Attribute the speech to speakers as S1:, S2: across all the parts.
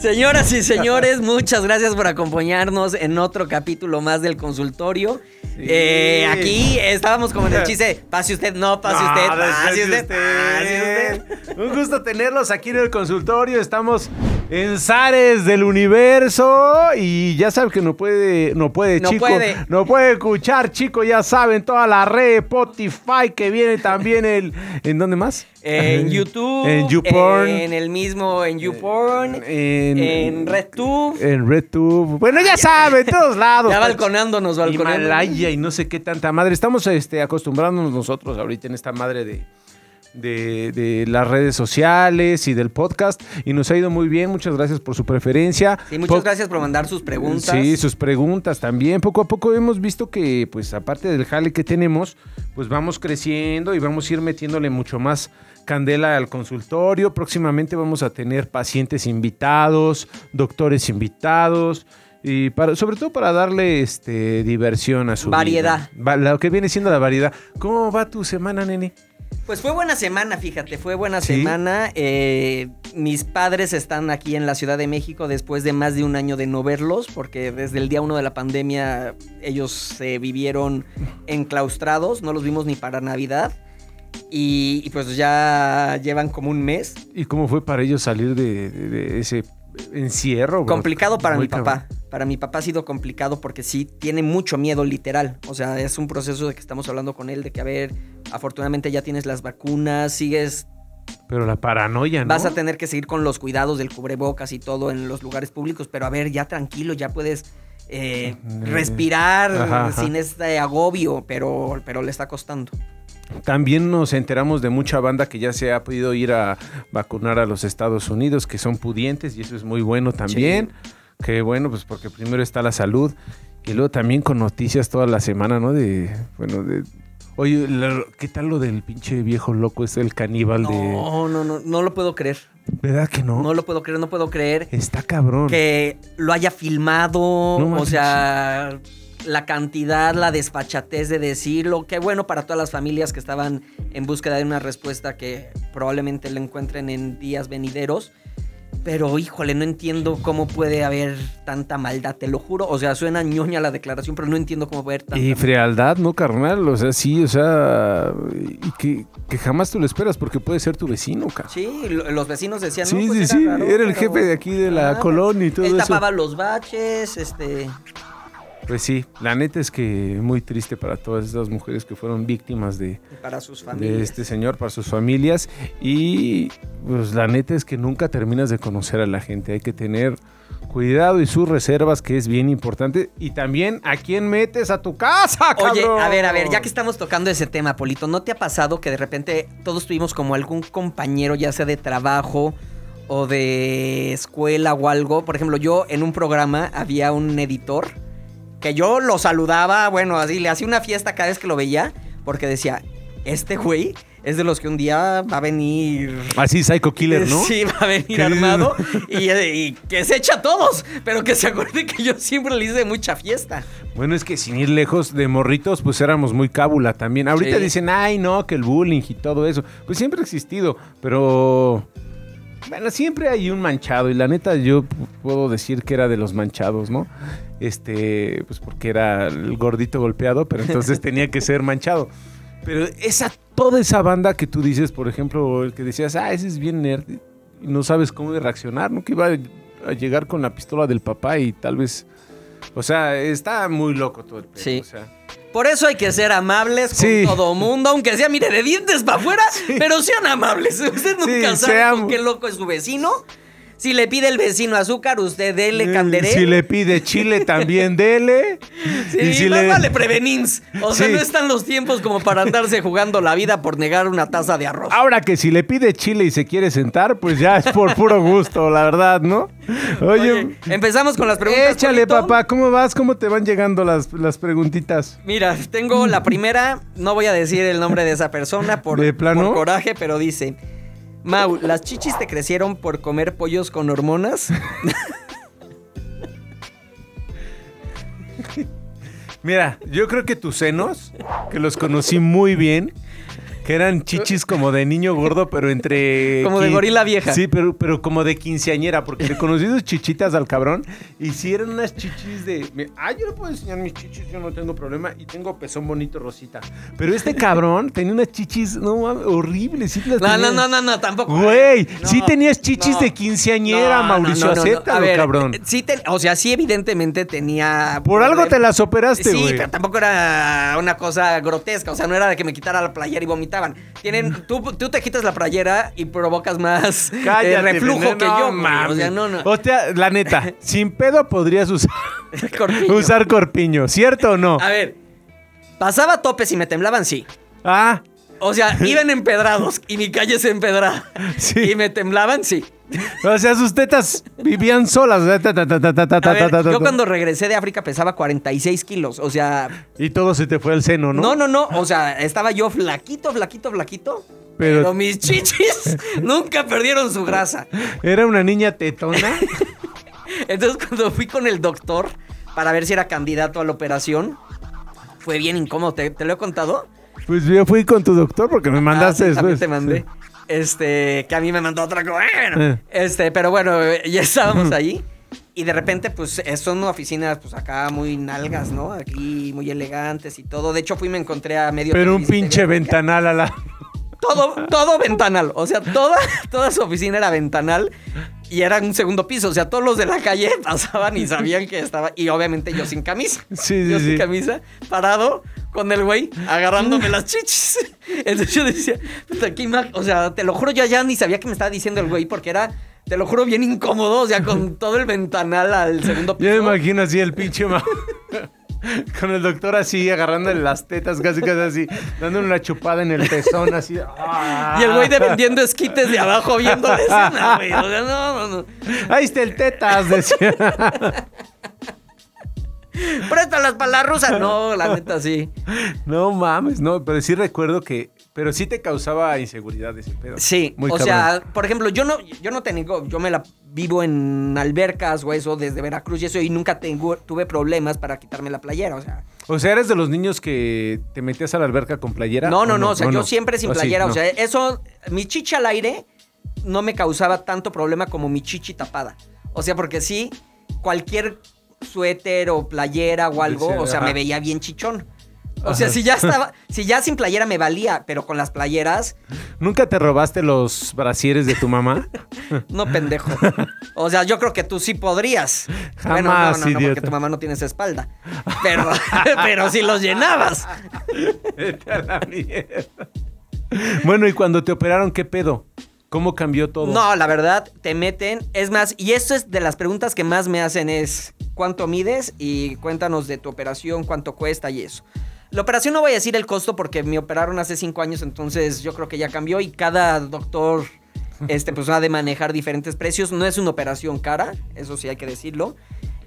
S1: Señoras y señores, muchas gracias por acompañarnos en otro capítulo más del consultorio. Eh, aquí estábamos como en el chiste, pase usted, no, pase
S2: No,
S1: usted,
S2: después
S1: pase
S2: de
S1: usted, pase usted.
S2: Un gusto tenerlos aquí en el consultorio. Estamos en Zares del Universo y ya saben que no puede, no puede,
S1: No
S2: chico,
S1: puede.
S2: no puede escuchar, chico. Ya saben toda la red Spotify que viene también el, ¿en dónde más?
S1: En YouTube,
S2: en YouPorn,
S1: en el mismo, en YouPorn,
S2: en,
S1: en RedTube.
S2: en RedTube. Bueno, ya saben, todos lados.
S1: Ya balconeándonos, balconeando.
S2: Himalaya y no sé qué tanta madre. Estamos este, acostumbrándonos nosotros ahorita en esta madre de, de, de las redes sociales y del podcast. Y nos ha ido muy bien. Muchas gracias por su preferencia.
S1: Sí, muchas
S2: Po-
S1: gracias por mandar sus preguntas.
S2: Sí, sus preguntas también. Poco a poco hemos visto que, pues, aparte del jale que tenemos, pues vamos creciendo y vamos a ir metiéndole mucho más candela al consultorio. Próximamente vamos a tener pacientes invitados, doctores invitados. Y para, sobre todo para darle este, diversión a su
S1: Variedad.
S2: vida. Va- Lo que viene siendo la variedad. ¿Cómo va tu semana, nene?
S1: Pues fue buena semana, fíjate, fue buena
S2: ¿Sí?
S1: semana. Eh, mis padres están aquí en la Ciudad de México después de más de un año de no verlos, porque desde el día uno de la pandemia ellos se vivieron enclaustrados, no los vimos ni para Navidad. Y, y pues ya llevan como un mes.
S2: ¿Y cómo fue para ellos salir de, de- de ese encierro? bro?
S1: Complicado para
S2: Muy
S1: mi papá. Para mi papá ha sido complicado porque sí tiene mucho miedo literal. O sea, es un proceso de que estamos hablando con él, de que a ver, afortunadamente ya tienes las vacunas, sigues
S2: Pero la paranoia, ¿no?
S1: Vas a tener que seguir con los cuidados del cubrebocas y todo en los lugares públicos, pero a ver, ya tranquilo, ya puedes eh,
S2: Mm,
S1: respirar
S2: ajá, ajá.
S1: sin este agobio, pero, pero le está costando.
S2: También nos enteramos de mucha banda que ya se ha podido ir a vacunar a los Estados Unidos, que son pudientes y eso es muy bueno también. Que bueno, pues porque primero está la salud y luego también con noticias toda la semana, ¿no? De, bueno, de... Oye, ¿qué tal lo del pinche viejo loco, es el caníbal de...
S1: No, no, no, no lo puedo creer.
S2: ¿Verdad que no?
S1: No lo puedo creer, no puedo creer
S2: Está cabrón.
S1: que lo haya filmado,
S2: No
S1: o sea, la cantidad, la desfachatez de decirlo. Qué bueno para todas las familias que estaban en búsqueda de una respuesta que probablemente la encuentren en días venideros. Pero híjole, no entiendo cómo puede haber tanta maldad, te lo juro. O sea, suena ñoña la declaración, pero no entiendo cómo puede haber tanta
S2: Y frialdad, ¿no, carnal? O sea, sí, o sea, y que, que jamás tú lo esperas porque puede ser tu vecino, cabrón.
S1: Sí, lo- los vecinos decían,
S2: Sí,
S1: no, pues
S2: sí,
S1: era
S2: sí,
S1: raro,
S2: era el
S1: pero-
S2: jefe de aquí de la
S1: Ah,
S2: colonia y todo
S1: Él
S2: eso.
S1: tapaba los baches, este...
S2: Pues sí, la neta es que muy triste para todas esas mujeres que fueron víctimas de,
S1: Para sus
S2: de este señor, para sus familias. Y pues la neta es que nunca terminas de conocer a la gente. Hay que tener cuidado y sus reservas, que es bien importante. Y también a quién metes a tu casa,
S1: Oye,
S2: cabrón?
S1: a ver, a ver, ya que estamos tocando ese tema, Polito, ¿no te ha pasado que de repente todos tuvimos como algún compañero, ya sea de trabajo o de escuela o algo? Por ejemplo, yo en un programa había un editor que yo lo saludaba, bueno, así le hacía una fiesta cada vez que lo veía, porque decía, este güey es de los que un día va a venir...
S2: Así, Psycho Killer, ¿no?
S1: Sí, va a venir
S2: ¿Qué
S1: armado y, y que se echa a todos, pero que se acuerde que yo siempre le hice mucha fiesta.
S2: Bueno, es que sin ir lejos de morritos, pues éramos muy cábula también. Ahorita
S1: Sí.
S2: dicen, ay, no, que el bullying y todo eso. Pues siempre ha existido, pero. Bueno, siempre hay un manchado. Y la neta, yo puedo decir que era de los manchados, ¿no? Este, pues porque era el gordito golpeado, pero entonces tenía que ser manchado. Pero esa, toda esa banda que tú dices, por ejemplo, el que decías, ah, ese es bien nerd, y no sabes cómo reaccionar, ¿no? Que iba a llegar con la pistola del papá y tal vez. O sea, está muy loco todo el pedo.
S1: Sí.
S2: O sea,
S1: Por eso hay que ser amables
S2: Sí.
S1: con todo mundo, aunque sea, mire, de dientes para afuera, pero sean amables. Usted nunca
S2: Sí,
S1: sabe con qué loco es su vecino. Si le pide el vecino azúcar, usted dele
S2: eh,
S1: canderé.
S2: Si le pide chile, también dele.
S1: Sí,
S2: y si
S1: más
S2: le-
S1: vale prevenins. O sea,
S2: Sí.
S1: no están los tiempos como para andarse jugando la vida por negar una taza de arroz.
S2: Ahora que si le pide chile y se quiere sentar, pues ya es por puro gusto, la verdad, ¿no? Oye,
S1: Oye, empezamos con las preguntas.
S2: échale,
S1: Polito.
S2: papá, ¿cómo vas? ¿Cómo te van llegando las, las preguntitas?
S1: Mira, tengo la primera, no voy a decir el nombre de esa persona por,
S2: ¿De plano?
S1: por coraje, pero dice, Mau, ¿las chichis te crecieron por comer pollos con hormonas?
S2: Mira, yo creo que tus senos, que los conocí muy bien, que eran chichis como de niño gordo, pero entre...
S1: Como de gorila vieja.
S2: Sí, pero, pero como de quinceañera, porque le conocí sus chichitas al cabrón y sí eran unas chichis de... Ah, yo le puedo enseñar mis chichis, yo no tengo problema y tengo pezón bonito rosita. Pero este cabrón tenía unas chichis, no mames, horribles. Sí
S1: No, no, no, no, no, tampoco.
S2: Güey,
S1: No,
S2: sí tenías chichis
S1: no.
S2: de quinceañera, Mauricio, acéptalo,
S1: ver,
S2: cabrón.
S1: eh, Sí, te- o sea, sí, evidentemente tenía.
S2: Por algo te las operaste,
S1: Sí,
S2: güey.
S1: pero tampoco era una cosa grotesca. O sea, no era de que me quitara la playera y Tienen, tú, tú te quitas la playera y provocas más eh,
S2: Cállate,
S1: reflujo que yo.
S2: mames.
S1: O sea, no, no.
S2: O sea, la neta, sin pedo podrías usar,
S1: Corpiño.
S2: usar corpiño, ¿cierto o no?
S1: A ver, pasaba topes y me temblaban, sí.
S2: Ah,
S1: O sea, iban empedrados y mi calle se empedrada.
S2: Sí.
S1: Y me temblaban, sí.
S2: O sea, sus tetas vivían solas.
S1: A ver, yo cuando regresé de África pesaba 46 kilos. O sea,
S2: Y todo se te fue al seno, ¿no?
S1: no, no, no. O sea, estaba yo flaquito, flaquito, flaquito.
S2: Pero-
S1: Pero, mis chichis nunca perdieron su grasa.
S2: Era una niña tetona.
S1: Entonces, cuando fui con el doctor para ver si era candidato a la operación, fue bien incómodo. ¿Te, te lo he contado?
S2: Pues yo fui con tu doctor porque me mandaste
S1: Ah, sí,
S2: después.
S1: te mandé.
S2: Sí.
S1: Este, que a mí me mandó otra cosa. Bueno,
S2: Eh.
S1: este, pero bueno, eh, ya estábamos ahí. Y de repente, pues, son oficinas, pues, acá muy nalgas, ¿no? Aquí muy elegantes y todo. De hecho, fui y me encontré a medio...
S2: Pero un pinche ventanal a la.
S1: Todo, todo ventanal. O sea, toda, toda su oficina era ventanal. Y era un segundo piso. O sea, todos los de la calle pasaban y sabían que estaba... Y obviamente yo sin camisa.
S2: Sí, sí,
S1: yo
S2: sí.
S1: sin camisa, parado con el güey, agarrándome las chichis. Entonces yo decía, puta, qué O sea, te lo juro, yo ya ni sabía qué me estaba diciendo el güey, porque era, te lo juro, bien incómodo. O sea, con todo el ventanal al segundo piso.
S2: Yo me imagino así el pinche ma- Con el doctor así, agarrándole las tetas, casi casi así, dándole una chupada en el pezón, así.
S1: Y el güey de vendiendo esquites de abajo viendo la escena, güey. O sea, no, no, no.
S2: Ahí está el tetas, decía.
S1: Préstalas para la rusa. No, la neta sí.
S2: No mames, no, pero sí recuerdo que. Pero sí te causaba inseguridad ese pedo.
S1: Sí,
S2: Muy
S1: o
S2: cabrón.
S1: sea, por ejemplo, yo no, yo no tengo, yo me la vivo en albercas o eso desde Veracruz y eso y nunca tengo, tuve problemas para quitarme la playera, o sea.
S2: O sea, eres de los niños que te metías a la alberca con playera.
S1: No, no,
S2: ¿O
S1: no, o sea,
S2: ¿O
S1: yo
S2: no?
S1: siempre sin
S2: ¿O sí?
S1: playera,
S2: No.
S1: o sea, eso, mi chicha al aire no me causaba tanto problema como mi chichi tapada. O sea, porque sí, cualquier suéter o playera o algo,
S2: Sí,
S1: o sea, me veía bien chichón. O sea,
S2: Ajá.
S1: si ya estaba, si ya sin playera me valía, pero con las playeras,
S2: ¿Nunca te robaste los brasieres de tu mamá?
S1: no pendejo. O sea, yo creo que tú sí podrías. bueno,
S2: Jamás,
S1: no, no, no, porque tu mamá no tiene esa espalda. Pero, pero si los llenabas.
S2: Vete a la mierda. Bueno, y cuando te operaron, ¿qué pedo? ¿Cómo cambió todo?
S1: No, la verdad, te meten. Es más, y esto es de las preguntas que más me hacen es cuánto mides y cuéntanos de tu operación, cuánto cuesta y eso. La operación no voy a decir el costo porque me operaron hace cinco años, entonces yo creo que ya cambió y cada doctor este, pues ha de manejar diferentes precios. No es una operación cara, eso sí hay que decirlo.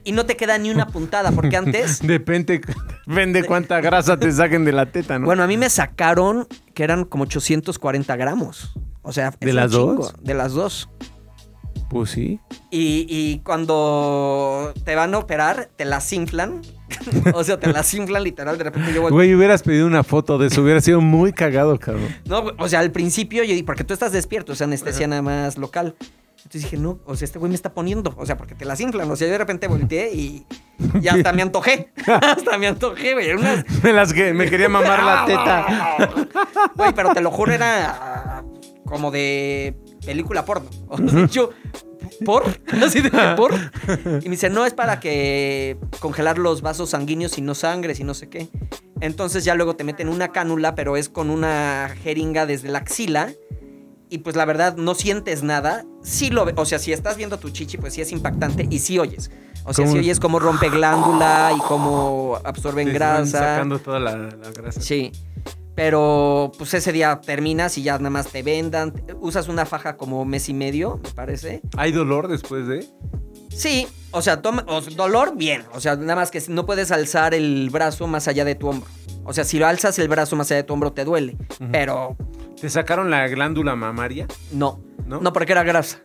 S1: Y no te queda ni una puntada, porque antes...
S2: Depende, depende cuánta grasa te saquen de la teta, ¿no?
S1: Bueno, a mí me sacaron que eran como 840 gramos. O sea,
S2: ¿De las dos?
S1: De las dos.
S2: Pues sí.
S1: Y, y cuando te van a operar, te las inflan. o sea, te las inflan literal. De repente yo vuelvo.
S2: Güey, hubieras pedido una foto de eso, hubiera sido muy cagado, cabrón.
S1: No, o sea, al principio yo dije, porque tú estás despierto, o sea, anestesia nada más local. Entonces dije, no, o sea, este güey me está poniendo. O sea, porque te las inflan. O sea, yo de repente volteé y, y hasta me antojé. hasta me antojé, güey. Unas,
S2: Me las que me quería mamar la teta.
S1: Güey, pero te lo juro, era como de película porno. O sea, yo, ¿por? Así de ¿por? Y me dice, no, es para que congelar los vasos sanguíneos y no sangre, y no sé qué. Entonces ya luego te meten una cánula, pero es con una jeringa desde la axila. Y pues la verdad, no sientes nada. Sí lo o sea, si estás viendo tu chichi, pues sí es impactante y sí oyes. O sea,
S2: ¿Cómo?
S1: sí oyes cómo rompe glándula y cómo absorben grasa.
S2: Sacando toda la, la grasa.
S1: Sí. Pero pues ese día terminas y ya nada más te vendan. Usas una faja como mes y medio, me parece.
S2: ¿Hay dolor después de?
S1: Sí, o sea, toma, o dolor, bien. O sea, nada más que no puedes alzar el brazo más allá de tu hombro. O sea, si lo alzas el brazo más allá de tu hombro te duele. Pero
S2: ¿Te sacaron la glándula mamaria?
S1: no.
S2: ¿No?
S1: ¿No? porque era grasa.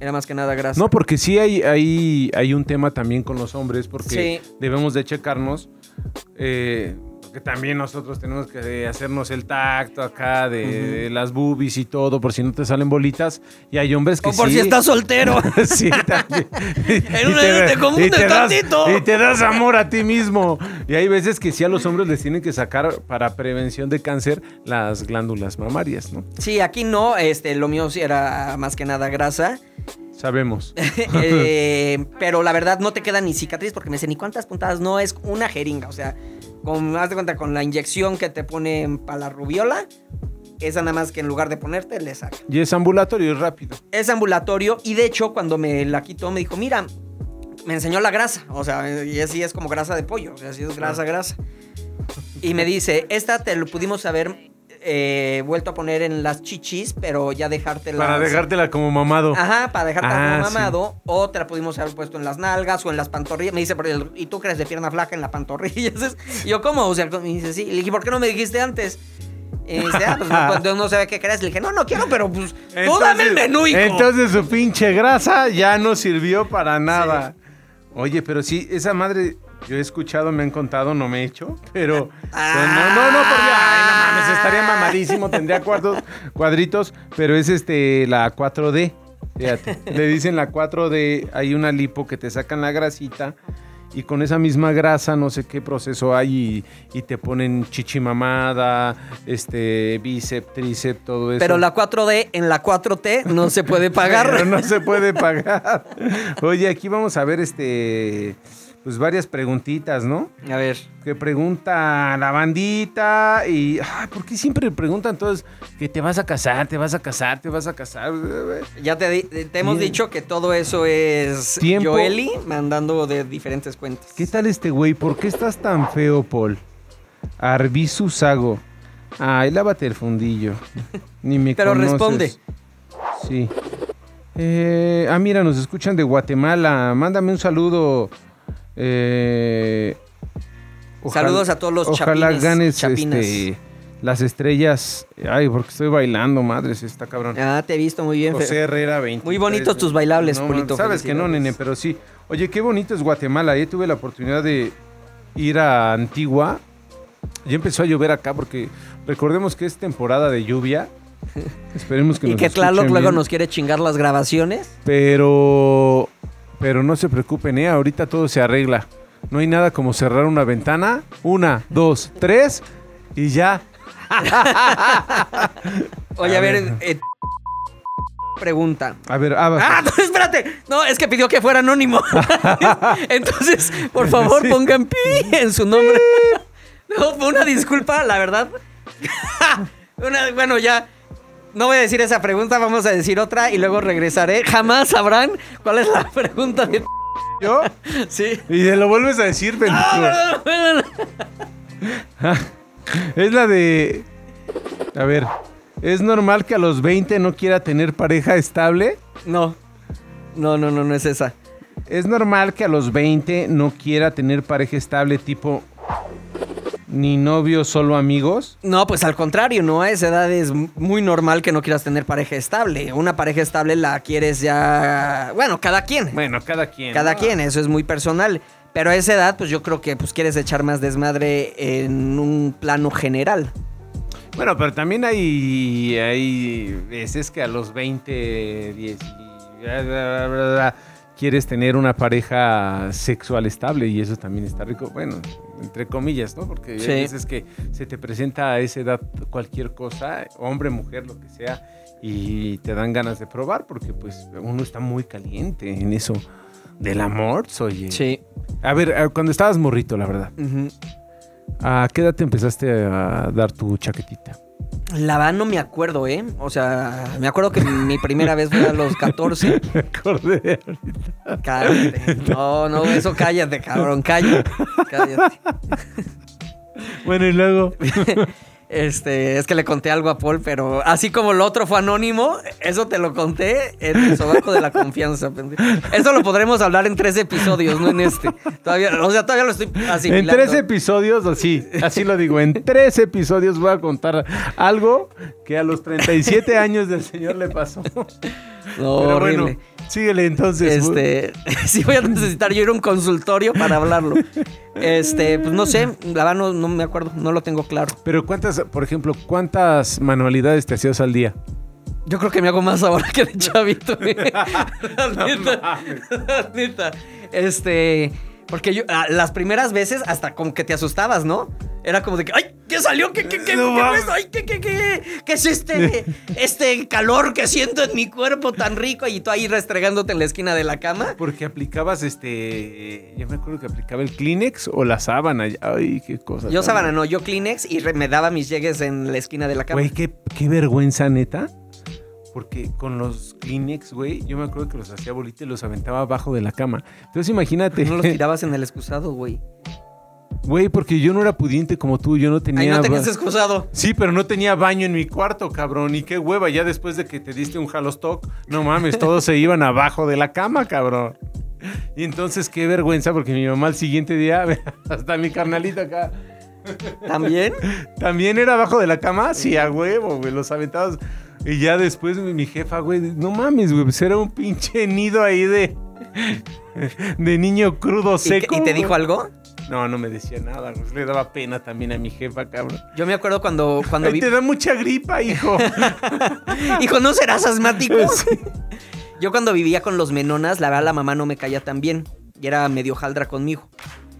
S1: Era más que nada grasa.
S2: No, porque sí hay, hay, hay un tema también con los hombres, porque
S1: Sí.
S2: debemos de checarnos. eh, porque también nosotros tenemos que hacernos el tacto acá de, las boobies y todo, por si no te salen bolitas. Y hay hombres que
S1: O por
S2: sí.
S1: si estás soltero.
S2: sí, también.
S1: En una te confundes
S2: y das,
S1: tantito.
S2: y te das amor a ti mismo. Y hay veces que sí a los hombres les tienen que sacar para prevención de cáncer las glándulas mamarias, ¿no?
S1: Sí, aquí no, este, lo mío sí era más que nada grasa.
S2: Sabemos.
S1: Eh, pero la verdad no te queda ni cicatriz porque me dicen, ¿y cuántas puntadas? No, es una jeringa. O sea, con, haz de cuenta, con la inyección que te ponen para la rubiola, esa nada más que en lugar de ponerte, le saca.
S2: Y es ambulatorio y rápido.
S1: Es ambulatorio y de hecho cuando me la quitó me dijo, mira, me enseñó la grasa. O sea, y así es como grasa de pollo. O sea, así es grasa, grasa. Y me dice, esta te lo pudimos haber eh, vuelto a poner en las chichis, pero ya dejártela.
S2: Para dejártela como mamado.
S1: Ajá, para dejarte
S2: Ah,
S1: como mamado. O te la pudimos haber puesto en las nalgas o en las pantorrillas. Me dice, "Pero el- ¿y tú crees de pierna flaca en la pantorrilla? Y yo, ¿cómo? O sea, me dice, sí. Le dije, ¿por qué no me dijiste antes? Y dice, ah, pues cuando no sabe qué crees. Le dije, no, no quiero, pero pues tú dame el menú, hijo.
S2: Entonces su pinche grasa ya no sirvió para nada. Oye, pero sí, esa madre, yo he escuchado, me han contado, no me he hecho, pero...
S1: Ah.
S2: no, no, no, porque, ay, no mames, estaría mamadísimo, tendría cuadros, cuadritos, pero es este, la 4D, fíjate. Le dicen la 4D, hay una lipo que te sacan la grasita y con esa misma grasa, no sé qué proceso hay y, y te ponen chichimamada, este, bíceps, tríceps, todo eso.
S1: Pero la 4D en la 4T no se puede
S2: Pero
S1: pagar.
S2: no se puede pagar. Oye, aquí vamos a ver este pues varias preguntitas, ¿no?
S1: A ver.
S2: Que pregunta la bandita y ay, ¿por qué siempre preguntan todos que te vas a casar, te vas a casar, te vas a casar?
S1: Ya te, hemos
S2: Bien.
S1: dicho que todo eso es
S2: Tiempo.
S1: Joeli mandando de diferentes cuentas.
S2: ¿Qué tal este güey? ¿Por qué estás tan feo, Paul? Arbizu Sago. Ay, lávate el fundillo. Ni me
S1: Pero
S2: conoces.
S1: responde.
S2: Sí. Eh, ah, mira, nos escuchan de Guatemala. Mándame un saludo. Eh,
S1: Saludos a todos los
S2: Ojalá
S1: chapines,
S2: ganes
S1: chapinas.
S2: este, las estrellas. Ay, porque estoy bailando, madres, está cabrón.
S1: Ah, te he visto muy bien.
S2: José Herrera 20.
S1: Muy bonitos tus bailables, Polito,
S2: Sabes que no, nene, pero sí. Oye, qué bonito es Guatemala. Yo tuve la oportunidad de ir a Antigua. Ya empezó a llover acá porque recordemos que es temporada de lluvia. Esperemos que
S1: Y
S2: nos
S1: que Tlaloc luego nos quiere chingar las grabaciones.
S2: Pero, pero no se preocupen, ¿eh? ahorita todo se arregla. No hay nada como cerrar una ventana. Una, dos, tres y ya.
S1: Oye, a, ver, eh, pregunta.
S2: A ver, ah,
S1: Ah, no, espérate. No, es que pidió que fuera anónimo. Entonces, por favor, pongan pi en su nombre. No, fue una disculpa, la verdad. Una- bueno, ya. No voy a decir esa pregunta, vamos a decir otra y luego regresaré. Jamás sabrán cuál es la pregunta de.
S2: yo.
S1: Sí.
S2: Y te lo vuelves a decir, pendejo.
S1: No, no, no.
S2: Es la de. A ver, ¿es normal que a los 20 no quiera tener pareja estable?
S1: No. No, no, no, no es esa.
S2: ¿Es normal que a los 20 no quiera tener pareja estable tipo ni novio, solo amigos?
S1: No, pues al contrario, ¿no? A esa edad es muy normal que no quieras tener pareja estable. Una pareja estable la quieres ya. Bueno, cada quien.
S2: Bueno, cada quien.
S1: Cada
S2: ¿no?
S1: quien, eso es muy personal. Pero a esa edad, pues yo creo que pues quieres echar más desmadre en un plano general.
S2: Bueno, pero también hay, hay veces que a los 20, 10, y bla, bla, bla, bla, bla, quieres tener una pareja sexual estable y eso también está rico. Bueno, entre comillas, ¿no? Porque
S1: Sí.
S2: hay veces que se te presenta a esa edad cualquier cosa, hombre, mujer, lo que sea, y te dan ganas de probar porque pues uno está muy caliente en eso del amor, oye.
S1: Sí.
S2: A ver, eh, cuando estabas morrito, la verdad, ¿a qué edad te empezaste a dar tu chaquetita?
S1: La verdad no me acuerdo, ¿eh? O sea, me acuerdo que mi primera vez fue a los 14.
S2: Me acordé ahorita.
S1: Cállate. No, no, eso cállate, cabrón, cállate. Cállate.
S2: Bueno, y luego.
S1: Este, es que le conté algo a Paul, pero así como el otro fue anónimo, eso te lo conté en el sobaco de la confianza. Eso lo podremos hablar en tres episodios, no en este. Todavía, o sea, todavía lo estoy
S2: En
S1: asimilando.
S2: tres episodios, así, así lo digo, en tres episodios voy a contar algo que a los 37 años del señor le pasó.
S1: No,
S2: Pero
S1: horrible.
S2: bueno. Síguele entonces.
S1: Este, sí voy a necesitar yo ir a un consultorio para hablarlo. Este, pues no sé, la verdad no, no me acuerdo, no lo tengo claro.
S2: Pero cuántas, por ejemplo, ¿cuántas manualidades te hacías al día?
S1: Yo creo que me hago más ahora que de chavito. güey. La neta, la neta. Este, porque yo, las primeras veces hasta como que te asustabas, ¿no? Era como de que, ¡ay! ¿Qué salió? ¿Qué, qué, qué,
S2: No
S1: qué, eso? Ay, ¿qué, qué, qué, qué es este, este calor que siento en mi cuerpo tan rico? Y tú ahí restregándote en la esquina de la cama.
S2: Porque aplicabas este. Yo me acuerdo que aplicaba el Kleenex o la sábana. Ay, qué cosa.
S1: Yo sábana no, yo Kleenex y re- me daba mis llegues en la esquina de la cama.
S2: Güey, qué, qué vergüenza, neta. Porque con los Kleenex, güey, yo me acuerdo que los hacía bolita y los aventaba abajo de la cama. Entonces imagínate.
S1: No los tirabas en el excusado, güey.
S2: Güey, porque yo no era pudiente como tú, yo no tenía.
S1: Ahí no tenías excusado.
S2: Sí, pero no tenía baño en mi cuarto, cabrón. Y qué hueva, ya después de que te diste un halostock, no mames, todos se iban abajo de la cama, cabrón. Y entonces qué vergüenza, porque mi mamá al siguiente día, hasta mi carnalito acá,
S1: ¿También?
S2: también era abajo de la cama, sí, a huevo, güey, los aventados. Y ya después mi, mi jefa, güey, no mames, güey, pues era un pinche nido ahí de. de niño crudo
S1: ¿Y, qué-
S2: seco.
S1: y te dijo algo?
S2: No, no me decía nada, güey, le daba pena también a mi jefa, cabrón.
S1: Yo me acuerdo cuando, cuando
S2: Ay,
S1: vi...
S2: te da mucha gripa, hijo.
S1: Hijo, ¿no serás asmático?
S2: Sí.
S1: Yo cuando vivía con los menonas, la verdad la mamá no me caía tan bien. Y era medio jaldra conmigo.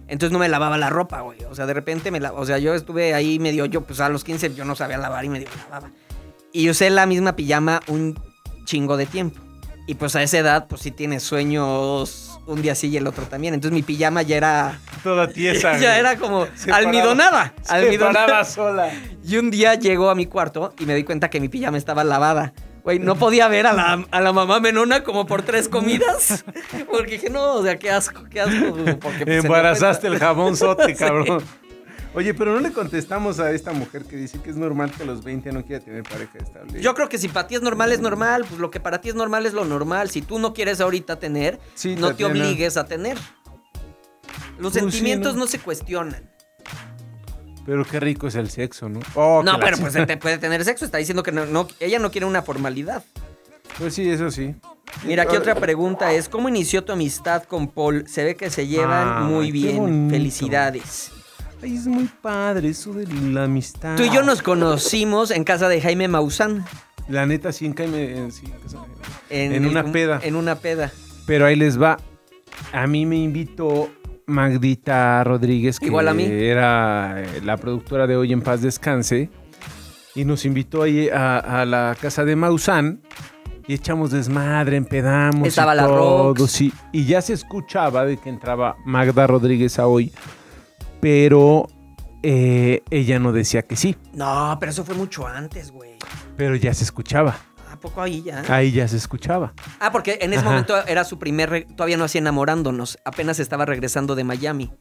S1: Entonces no me lavaba la ropa, güey. O sea, de repente me la... O sea, yo estuve ahí medio... Yo, pues a los 15 yo no sabía lavar y medio me lavaba. Y usé la misma pijama un chingo de tiempo. Y pues a esa edad, pues sí tienes sueños un día sí y el otro también. Entonces mi pijama ya era...
S2: Toda tiesa.
S1: ya era como almidonada. Almidonada.
S2: sola.
S1: Y un día llegó a mi cuarto y me di cuenta que mi pijama estaba lavada. Güey, no podía ver a la, a la mamá menona como por tres comidas. Porque dije, no, o sea, qué asco, qué asco. Porque, pues,
S2: Embarazaste el jabón sote,
S1: Sí.
S2: Oye, pero no le contestamos a esta mujer que dice que es normal que a los 20 no quiera tener pareja estable.
S1: Yo creo que si para ti es normal, es normal. Pues lo que para ti es normal es lo normal. Si tú no quieres ahorita tener,
S2: Sí,
S1: no te obligues a tener. Los
S2: Pues sí,
S1: sentimientos
S2: ¿no?
S1: no se cuestionan.
S2: Pero qué rico es el sexo, ¿no? Oh,
S1: no,
S2: la
S1: pero pues se te puede tener sexo. Está diciendo que no, no- ella no quiere una formalidad.
S2: Pues sí, eso sí.
S1: Mira, aquí otra pregunta es, ¿cómo inició tu amistad con Paul? Se ve que se llevan
S2: Ah,
S1: muy bien. Felicidades.
S2: Ay, es muy padre eso de la amistad.
S1: Tú y yo nos conocimos en casa de Jaime Maussan.
S2: La neta, sí, en en- sí, en una
S1: un-
S2: peda.
S1: En una peda.
S2: Pero ahí les va. A mí me invitó Magdita Rodríguez, que
S1: Igual a mí.
S2: era eh, la productora de Hoy en Paz Descanse. Y nos invitó ahí a, a la casa de Maussan. Y echamos desmadre, empedamos. y
S1: Estaba la
S2: todo, sí. Y ya se escuchaba de que entraba Magda Rodríguez a hoy. Pero eh, ella no decía que sí.
S1: No, pero eso fue mucho antes, güey.
S2: Pero ya se escuchaba.
S1: ¿A poco ahí ya?
S2: Ahí ya se escuchaba.
S1: Ah, porque en ese
S2: Ajá.
S1: momento era su primer... Todavía no hacía enamorándonos. Apenas estaba regresando de Miami.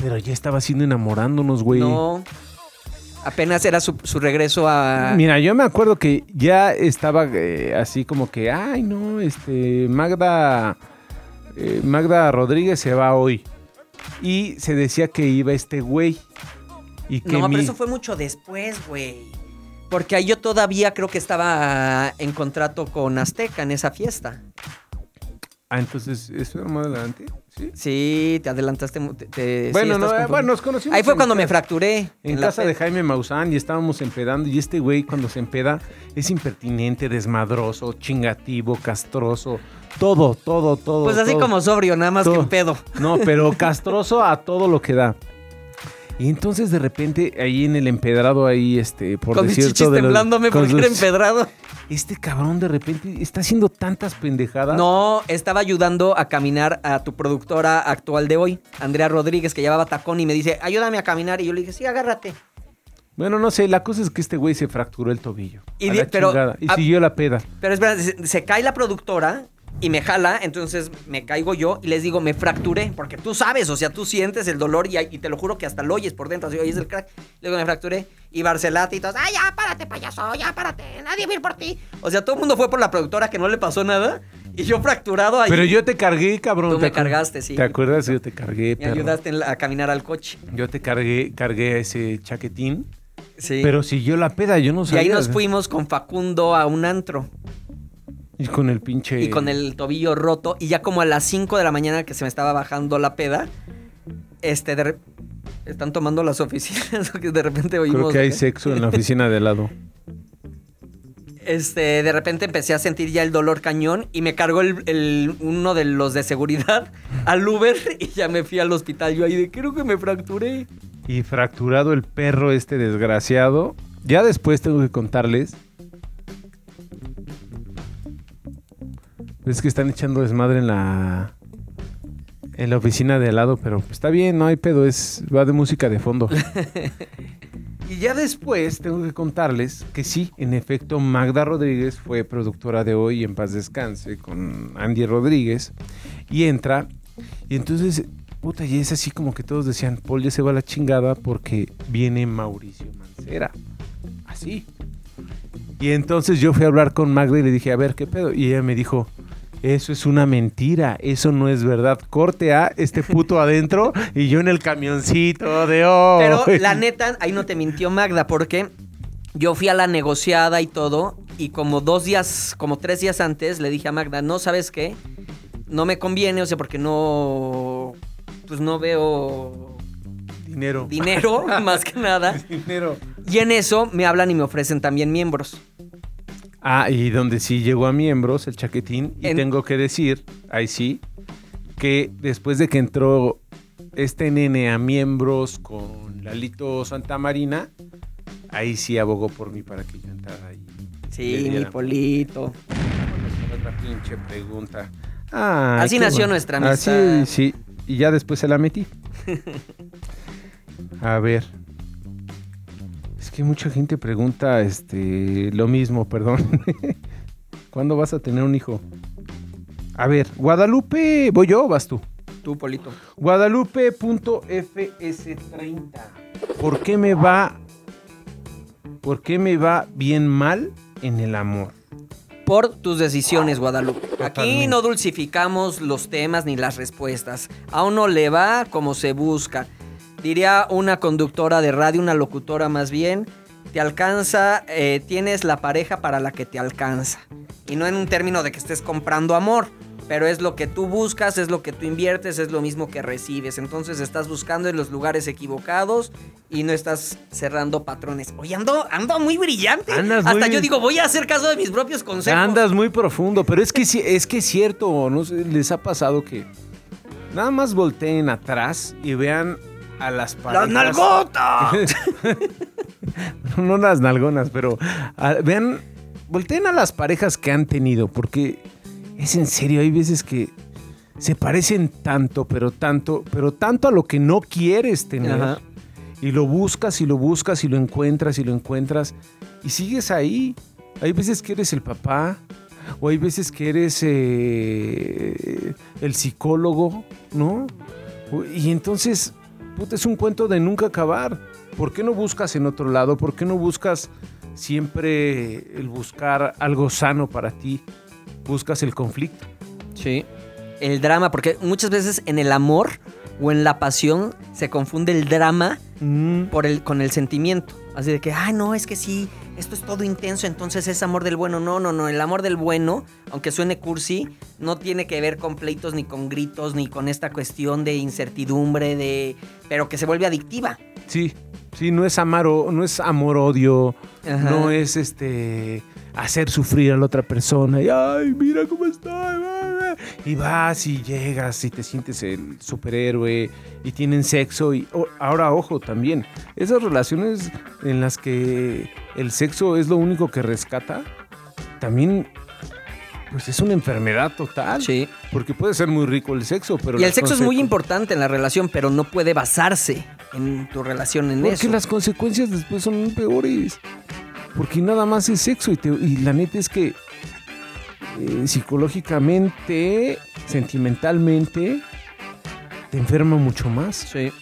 S2: Pero ya estaba haciendo enamorándonos, güey.
S1: No. Apenas era su, su regreso a...
S2: Mira, yo me acuerdo que ya estaba eh, así como que, ay, no, este, Magda, eh, Magda Rodríguez se va hoy. Y se decía que iba este güey. Y que
S1: No,
S2: mi-
S1: pero eso fue mucho después, güey. Porque ahí yo todavía creo que estaba en contrato con Azteca en esa fiesta.
S2: Ah, entonces, ¿eso era más adelante? Sí.
S1: Sí, te adelantaste. te- te- sí,
S2: bueno,
S1: estás
S2: no, eh, bueno, nos conocimos.
S1: Ahí fue cuando me fracturé.
S2: En casa de Jaime Maussan y estábamos empedando y este güey cuando se empeda es impertinente, desmadroso, chingativo, castroso, todo, todo, todo.
S1: Pues así
S2: todo.
S1: como sobrio, nada más que
S2: Todo.
S1: un pedo.
S2: No, pero castroso a todo lo que da. Y entonces de repente ahí en el empedrado ahí, este, por
S1: con
S2: desierto
S1: chichis
S2: los-
S1: temblándome
S2: con
S1: porque era
S2: sus-
S1: empedrado.
S2: Este cabrón de repente está haciendo tantas pendejadas.
S1: No, estaba ayudando a caminar a tu productora actual de hoy, Andrea Rodríguez, que llevaba tacón y me dice, ayúdame a caminar. Y yo le dije, sí, agárrate.
S2: Bueno, no sé, la cosa es que este güey se fracturó el tobillo.
S1: Y
S2: a
S1: di-
S2: la
S1: pero-
S2: chingada, y
S1: a-
S2: siguió la peda.
S1: Pero espera, se, se cae la productora y me jala, entonces me caigo yo y les digo, me fracturé, porque tú sabes, o sea, tú sientes el dolor y, y te lo juro que hasta lo oyes por dentro, así oyes el crack. Le digo, me fracturé y Barcelata y todos, ¡ay, ya, párate, payaso, ya, párate, nadie va a ir por ti! O sea, todo el mundo fue por la productora que no le pasó nada y yo fracturado ahí.
S2: Pero yo te cargué, cabrón.
S1: Tú
S2: ¿te
S1: me cargaste, sí.
S2: ¿Te acuerdas? Yo te cargué,
S1: Me
S2: perro.
S1: ayudaste a caminar al coche.
S2: Yo te cargué, cargué ese chaquetín.
S1: Sí.
S2: Pero siguió la peda, yo no
S1: y
S2: sabía.
S1: ahí nos fuimos con Facundo a un antro.
S2: Y con el pinche...
S1: y con el tobillo roto. Y ya como a las 5 de la mañana que se me estaba bajando la peda, este, de re- están tomando las oficinas, que de repente oímos...
S2: Creo que hay sexo en la oficina de lado.
S1: Este, de repente empecé a sentir ya el dolor cañón y me cargó el, el- uno de los de seguridad al Uber y ya me fui al hospital. Yo ahí de, creo que me fracturé.
S2: Y fracturado el perro este desgraciado. Ya después tengo que contarles. Es que están echando desmadre en la en la oficina de al lado, pero pues, está bien, no hay pedo, es va de música de fondo. y ya después tengo que contarles que sí, en efecto Magda Rodríguez fue productora de hoy en paz descanse con Andy Rodríguez y entra y entonces puta y es así como que todos decían, Paul ya se va a la chingada porque viene Mauricio Mancera. Así. Y entonces yo fui a hablar con Magda y le dije, a ver, ¿qué pedo? Y ella me dijo, eso es una mentira, eso no es verdad. Corte a este puto adentro y yo en el camioncito de hoy.
S1: Pero la neta, ahí no te mintió Magda, porque yo fui a la negociada y todo, y como dos días, como tres días antes, le dije a Magda, no, ¿sabes qué? No me conviene, o sea, porque no, pues no veo
S2: Dinero.
S1: dinero, más que nada.
S2: Dinero.
S1: Y en eso me hablan y me ofrecen también miembros.
S2: Ah, y donde sí llegó a miembros el chaquetín. Y
S1: En-
S2: tengo que decir, ahí sí, que después de que entró este nene a miembros con Lalito Santa Marina, ahí sí abogó por mí para que yo entrara ahí.
S1: Sí, mi polito.
S2: Otra pinche pregunta. Ay,
S1: Así nació
S2: bueno.
S1: nuestra amistad.
S2: Así, sí. Y ya después se la metí. A ver. Es que mucha gente pregunta este lo mismo, perdón. ¿Cuándo vas a tener un hijo? A ver, Guadalupe, ¿voy yo o vas tú?
S1: Tú, polito.
S2: Guadalupe.fs30. ¿Por qué me va ¿Por qué me va bien mal en el amor?
S1: Por tus decisiones, Guadalupe. Aquí no dulcificamos los temas ni las respuestas. A uno le va como se busca. Diría una conductora de radio, una locutora más bien, te alcanza, eh, tienes la pareja para la que te alcanza. Y no en un término de que estés comprando amor, pero es lo que tú buscas, es lo que tú inviertes, es lo mismo que recibes. Entonces estás buscando en los lugares equivocados y no estás cerrando patrones. Oye, ando, ando muy brillante.
S2: Andas
S1: Hasta
S2: muy-
S1: yo digo, voy a hacer caso de mis propios consejos.
S2: Andas muy profundo, pero es que es que es cierto, no sé, les ha pasado que nada más volteen atrás y vean a las parejas.
S1: ¡Las nalgotas!
S2: no las nalgonas, pero a- vean, volteen a las parejas que han tenido, porque es en serio, hay veces que se parecen tanto, pero tanto, pero tanto a lo que no quieres tener.
S1: Ajá.
S2: Y lo buscas y lo buscas y lo encuentras y lo encuentras y sigues ahí. Hay veces que eres el papá o hay veces que eres eh, el psicólogo, ¿no? Y entonces, puta, es un cuento de nunca acabar. ¿Por qué no buscas en otro lado? ¿Por qué no buscas siempre el buscar algo sano para ti? Buscas el conflicto.
S1: Sí. El drama, porque muchas veces en el amor o en la pasión se confunde el drama
S2: Mm,
S1: por el, con el sentimiento. Así de que, ay, no, es que sí, esto es todo intenso, entonces es amor del bueno. No, no, no. El amor del bueno, aunque suene cursi, no tiene que ver con pleitos, ni con gritos, ni con esta cuestión de incertidumbre, de. pero que se vuelve adictiva.
S2: Sí, sí, no es amar o, no es amor odio,
S1: Ajá.
S2: no es este hacer sufrir a la otra persona y ay, mira cómo está. Y vas y llegas y te sientes el superhéroe y tienen sexo y ahora ojo también, esas relaciones en las que el sexo es lo único que rescata, también pues es una enfermedad total,
S1: Sí.
S2: porque puede ser muy rico el sexo, pero
S1: Y el sexo es muy importante en la relación, pero no puede basarse en tu relación en
S2: Porque
S1: eso.
S2: las consecuencias después son peores. Porque nada más es sexo y, te- y la neta es que eh, psicológicamente, sentimentalmente, te enferma mucho más.
S1: Sí.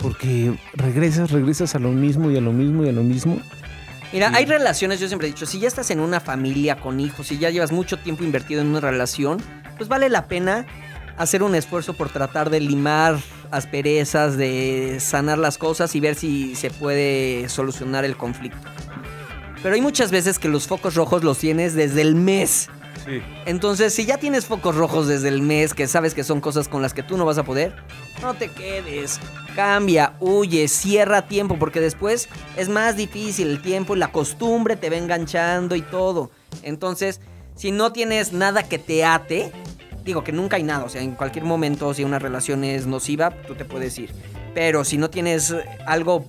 S2: Porque regresas, regresas a lo mismo y a lo mismo y a lo mismo.
S1: Mira, hay relaciones, yo siempre he dicho, si ya estás en una familia con hijos, si ya llevas mucho tiempo invertido en una relación, pues vale la pena hacer un esfuerzo por tratar de limar asperezas, de sanar las cosas y ver si se puede solucionar el conflicto. Pero hay muchas veces que los focos rojos los tienes desde el mes.
S2: Sí.
S1: Entonces, si ya tienes focos rojos desde el mes, que sabes que son cosas con las que tú no vas a poder, no te quedes. Cambia, huye, cierra tiempo, porque después es más difícil el tiempo y la costumbre te va enganchando y todo. Entonces, si no tienes nada que te ate, digo que nunca hay nada, o sea, en cualquier momento, si una relación es nociva, tú te puedes ir. Pero si no tienes algo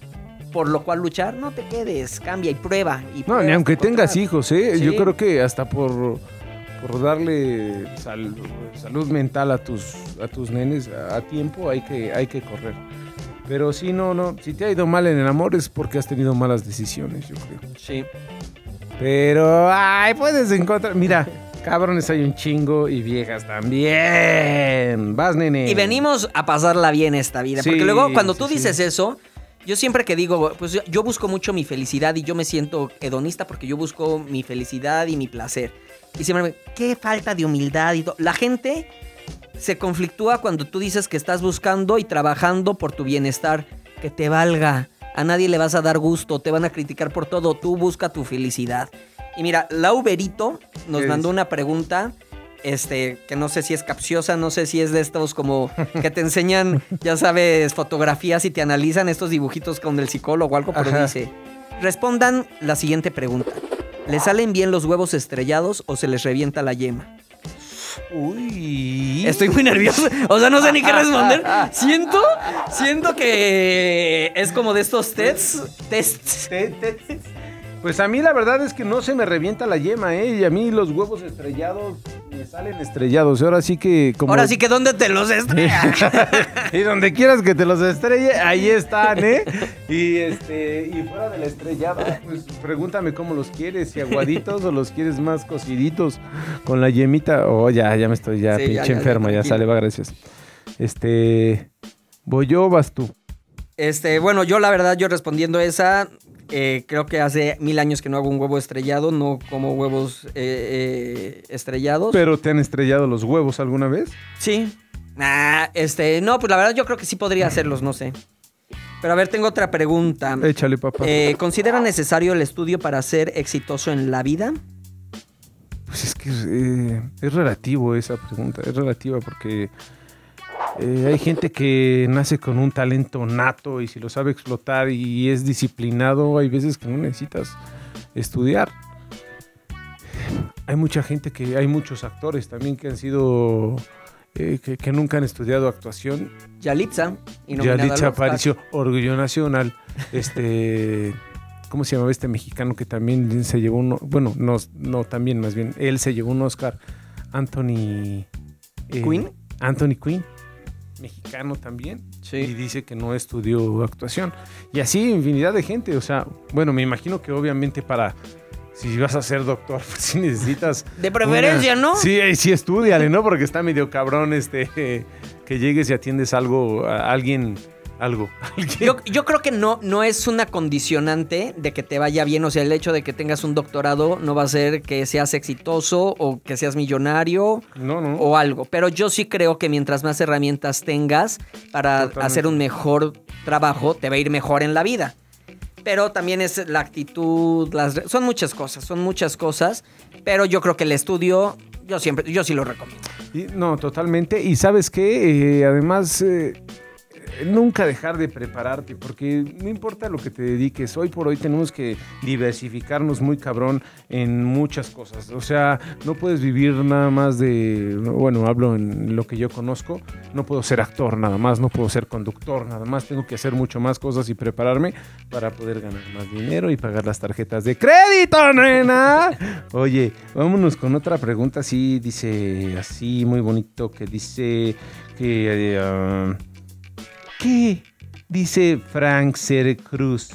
S1: por lo cual luchar, no te quedes, cambia y prueba. Y
S2: No, ni aunque tengas hijos, ¿eh?
S1: Sí.
S2: Yo creo que hasta por, por darle sal- salud mental a tus, a tus nenes a, a tiempo hay que, hay que correr. Pero si no, no, si te ha ido mal en el amor es porque has tenido malas decisiones, yo creo.
S1: Sí.
S2: Pero, ay, puedes encontrar, mira, cabrones hay un chingo y viejas también. Vas, nene.
S1: Y venimos a pasarla bien esta vida.
S2: Sí,
S1: porque luego cuando tú
S2: sí,
S1: dices
S2: sí.
S1: eso, yo siempre que digo, pues yo, yo busco mucho mi felicidad y yo me siento hedonista porque yo busco mi felicidad y mi placer. Y siempre me, qué falta de humildad y todo. La gente se conflictúa cuando tú dices que estás buscando y trabajando por tu bienestar. Que te valga. A nadie le vas a dar gusto, te van a criticar por todo. Tú busca tu felicidad. Y mira, Lau Berito nos
S2: ¿Qué
S1: mandó una pregunta. Este, que no sé si es capciosa, no sé si es de estos como que te enseñan, ya sabes, fotografías y te analizan estos dibujitos con el psicólogo o algo, pero
S2: Ajá.
S1: dice, respondan la siguiente pregunta. ¿Les salen bien los huevos estrellados o se les revienta la yema?
S2: Uy.
S1: Estoy muy nervioso. O sea, no sé ni qué responder. Siento, siento que es como de estos tests. Tests.
S2: Te- te- Pues a mí la verdad es que no se me revienta la yema, ¿eh? Y a mí los huevos estrellados me salen estrellados. Ahora sí que como...
S1: Ahora sí que ¿dónde te los estrellan?
S2: y donde quieras que te los estrelle, ahí están, ¿eh? Y este y fuera de la estrellada, pues pregúntame cómo los quieres, si aguaditos o los quieres más cociditos con la yemita. Oh, ya, ya me estoy ya
S1: Sí,
S2: pinche
S1: ya, ya,
S2: enfermo, ya, sale, va, gracias. Este voy yo, o vas tú.
S1: Este, bueno, yo la verdad, yo respondiendo esa, eh, creo que hace mil años que no hago un huevo estrellado, no como huevos eh, eh, estrellados.
S2: ¿Pero te han estrellado los huevos alguna vez?
S1: Sí. Nah, este, no, pues la verdad yo creo que sí podría hacerlos, no sé. Pero a ver, tengo otra pregunta.
S2: Échale, papá.
S1: ¿Considera necesario el estudio para ser exitoso en la vida?
S2: Pues es que es relativo esa pregunta, es relativa porque eh, hay gente que nace con un talento nato y si lo sabe explotar y es disciplinado, hay veces que no necesitas estudiar. Hay mucha gente que, hay muchos actores también que han sido, eh, que, que nunca han estudiado actuación.
S1: Yalitza. y
S2: Yalitza. Aparicio, Orgullo Nacional, este... ¿Cómo se llamaba este mexicano que también se llevó un... Bueno, no, no también más bien. Él se llevó un Oscar. Anthony... eh,
S1: ¿Quinn?
S2: Anthony Quinn. Mexicano también.
S1: Sí.
S2: Y dice que no estudió actuación. Y así infinidad de gente. O sea, bueno, me imagino que obviamente para... Si vas a ser doctor, pues sí necesitas...
S1: De preferencia,
S2: una-
S1: ¿no?
S2: Sí, sí estudiale, ¿no? Porque está medio cabrón este... que llegues y atiendes algo... A alguien... Algo.
S1: Yo, yo creo que no, no es una condicionante de que te vaya bien. O sea, el hecho de que tengas un doctorado no va a ser que seas exitoso o que seas millonario
S2: No, no.
S1: o algo. Pero yo sí creo que mientras más herramientas tengas para
S2: Totalmente.
S1: hacer un mejor trabajo, te va a ir mejor en la vida. Pero también es la actitud, las, son muchas cosas, son muchas cosas. Pero yo creo que el estudio, yo siempre, yo sí lo recomiendo.
S2: Y- no, totalmente. Y sabes qué, Eh, además, eh, nunca dejar de prepararte, porque no importa lo que te dediques, hoy por hoy tenemos que diversificarnos muy cabrón en muchas cosas. O sea, no puedes vivir nada más de, bueno, hablo en lo que yo conozco, no puedo ser actor nada más, no puedo ser conductor nada más, tengo que hacer mucho más cosas y prepararme para poder ganar más dinero y pagar las tarjetas de crédito, nena. Oye, vámonos con otra pregunta, así dice, así muy bonito, que dice que... eh, ah, ¿Qué dice Frank Cruz?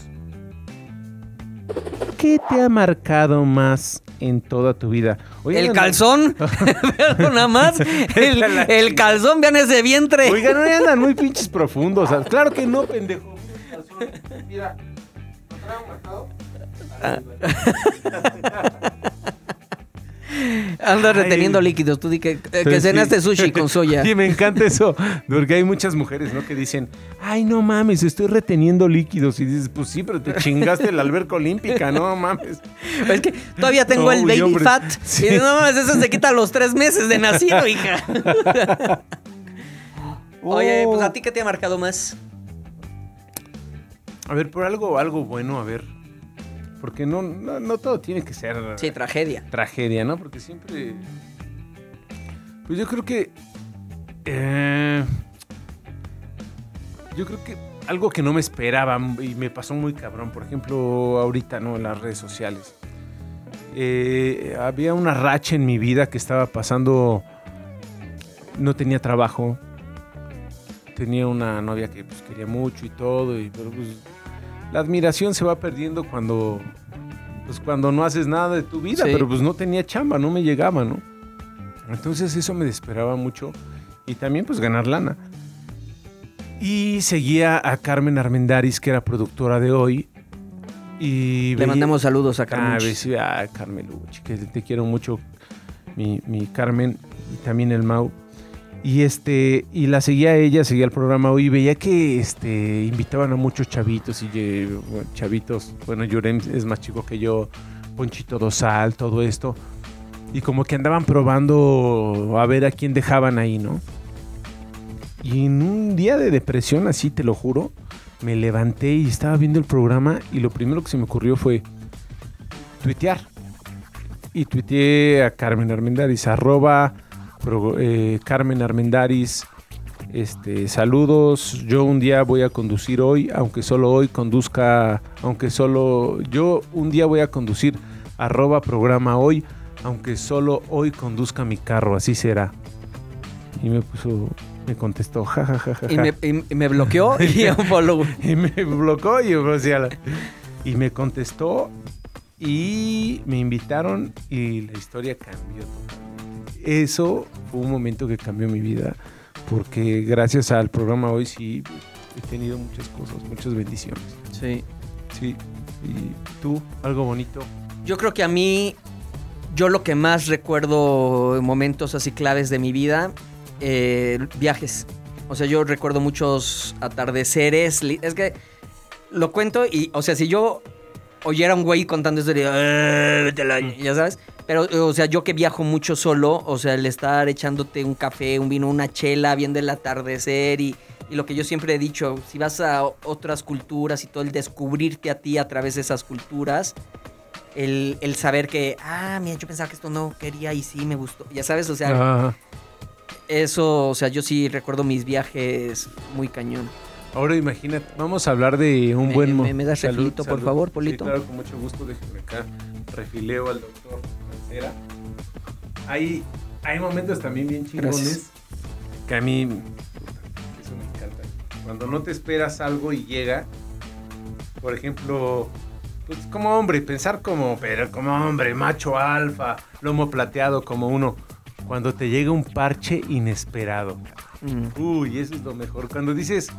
S2: ¿Qué te ha marcado más en toda tu vida? Oigan,
S1: El calzón, nada más. El, el calzón, vean ese vientre.
S2: Oigan, no andan muy pinches profundos. ah, Claro que no, pendejo. Mira, ¿lo traigo marcado?
S1: Anda
S2: Ay.
S1: reteniendo líquidos. Tú di que, eh, que cenaste sushi con soya.
S2: Sí, me encanta eso. Porque hay muchas mujeres, ¿no? Que dicen, ay, no mames, estoy reteniendo líquidos. Y dices, pues sí, pero te chingaste la alberca olímpica, no mames.
S1: Es que todavía tengo el baby
S2: hombre.
S1: fat.
S2: Sí.
S1: Y no mames, eso se quita a los tres meses de nacido, hija. Oye, pues a ti qué te ha marcado más.
S2: A ver, por algo, algo bueno, a ver. Porque no, no, no todo tiene que ser
S1: Sí, tragedia.
S2: tragedia, ¿no? Porque siempre. Pues yo creo que. eh, yo creo que algo que no me esperaba y me pasó muy cabrón, por ejemplo, ahorita, ¿no? En las redes sociales. Eh, había una racha en mi vida que estaba pasando. No tenía trabajo. Tenía una novia que pues, quería mucho y todo, y, pero pues la admiración se va perdiendo cuando pues cuando no haces nada de tu vida,
S1: Sí.
S2: pero pues no tenía chamba, no me llegaba, ¿no? Entonces eso me desesperaba mucho y también pues ganar lana. Y seguía a Carmen Armendaris, que era productora de hoy. Y
S1: Le
S2: veía-
S1: mandamos saludos a
S2: Ah,
S1: Carmen.
S2: ves, ah, Carmen Luchi, que te quiero mucho, mi, mi Carmen y también el Mau. Y este, y la seguía ella, seguía el programa hoy y veía que este invitaban a muchos chavitos y bueno, chavitos, bueno, Yurem es más chico que yo, Ponchito Dosal, todo esto. Y como que andaban probando a ver a quién dejaban ahí, ¿no? Y en un día de depresión, así te lo juro, me levanté y estaba viendo el programa y lo primero que se me ocurrió fue tuitear. Y tuiteé a Carmen Armendaris, arroba pro- eh, Carmen Armendaris. Este, saludos, yo un día voy a conducir hoy, aunque solo hoy conduzca, aunque solo, yo un día voy a conducir, arroba programa hoy, aunque solo hoy conduzca mi carro, así será. Y me puso, me contestó, jajajaja.
S1: Y me, y- y me bloqueó y.
S2: Y me bloqueó y, o sea, y me contestó y me invitaron y la historia cambió totalmente. Eso fue un momento que cambió mi vida porque gracias al programa hoy sí he tenido muchas cosas, muchas bendiciones.
S1: Sí.
S2: Sí. ¿Y tú? ¿Algo bonito?
S1: Yo creo que a mí, yo lo que más recuerdo en momentos así claves de mi vida, eh, viajes. O sea, yo recuerdo muchos atardeceres. Es que lo cuento y, o sea, si yo oyera un güey contando esto, diría, "Eh, vete a la-", ya sabes. Pero, o sea, yo que viajo mucho solo, o sea, el estar echándote un café, un vino, una chela, viendo el atardecer y, y lo que yo siempre he dicho, si vas a otras culturas y todo el descubrirte a ti a través de esas culturas, el, el saber que, ah, mira, yo pensaba que esto no quería y sí me gustó. Ya sabes, o sea,
S2: Ah,
S1: eso, o sea, yo sí recuerdo mis viajes muy cañón.
S2: Ahora imagínate, vamos a hablar de un
S1: Me-
S2: buen...
S1: me- me das refilito, por favor, Polito?
S2: Sí, claro, con mucho gusto, déjenme acá. Refileo al doctor Mancera. Hay, hay momentos también bien chingones
S1: Gracias.
S2: que a mí eso me encanta. Cuando no te esperas algo y llega, por ejemplo, pues como hombre, pensar como, pero como hombre, macho alfa, lomo plateado como uno, cuando te llega un parche inesperado.
S1: Mm.
S2: Uy, eso es lo mejor. Cuando dices,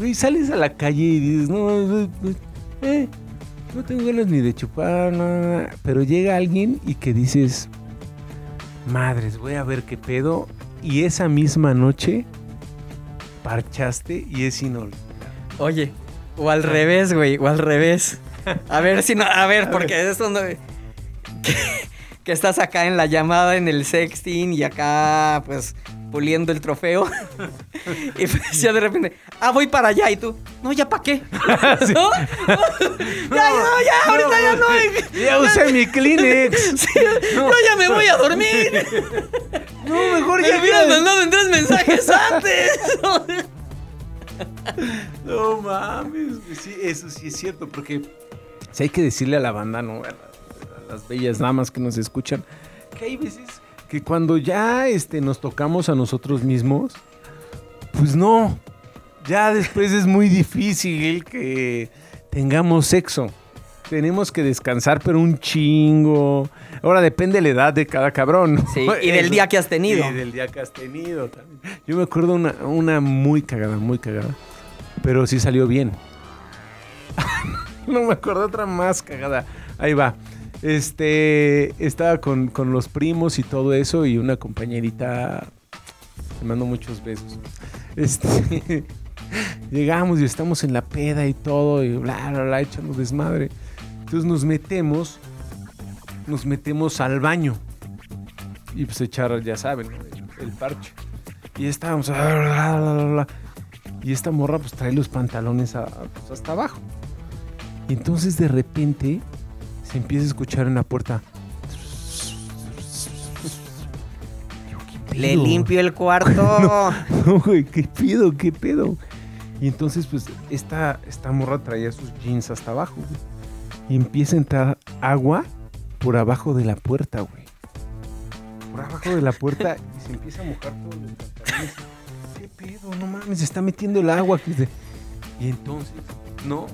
S2: güey, sales a la calle y dices, no, no, no, eh, no tengo ganas ni de chupar, nada. Pero llega alguien y que dices, madres, voy a ver qué pedo. Y esa misma noche parchaste y es inolvidable.
S1: Oye, o al revés, güey, o al revés. A ver si no, a ver, porque esto no... Que, que estás acá en la llamada, en el sexting y acá, pues, puliendo el trofeo. Y pues ya de repente, ah, voy para allá y tú, no, ya para qué. ¿No? Ya, no, ya, ahorita ya no.
S2: Ya usé mi Kleenex.
S1: Sí, Yo ya me voy a dormir.
S2: No, mejor
S1: Me
S2: ya
S1: hubieras
S2: mira.
S1: mandado en tres mensajes antes.
S2: No mames, sí, eso sí es cierto, porque sí hay que decirle a la banda, ¿no? A las bellas damas que nos escuchan, que hay veces que cuando ya este, nos tocamos a nosotros mismos, pues no, ya después es muy difícil que tengamos sexo. Tenemos que descansar, pero un chingo. Ahora depende de la edad de cada cabrón.
S1: Sí, y del día que has tenido.
S2: Y del día que has tenido también. Yo me acuerdo una, una muy cagada, muy cagada. Pero sí salió bien. no me acuerdo otra más cagada. Ahí va. Este, estaba con, con los primos y todo eso y una compañerita, te mando muchos besos. Este, llegamos y estamos en la peda y todo y bla, bla, bla, echando desmadre. Entonces nos metemos, nos metemos al baño y pues echar, ya saben, el, parche. Y estábamos, bla, bla, bla, y esta morra pues trae los pantalones pues, hasta abajo. Y entonces de repente se empieza a escuchar en la puerta. Yo, ¿qué
S1: Le limpio el cuarto.
S2: No, güey, ¿qué pedo? ¿Qué pedo? Y entonces, pues, esta, esta morra traía sus jeans hasta abajo, güey. Y empieza a entrar agua por abajo de la puerta, güey. Por abajo de la puerta y se empieza a mojar todos los pantalones. ¿Qué pedo? No mames, se está metiendo el agua. Y entonces, no,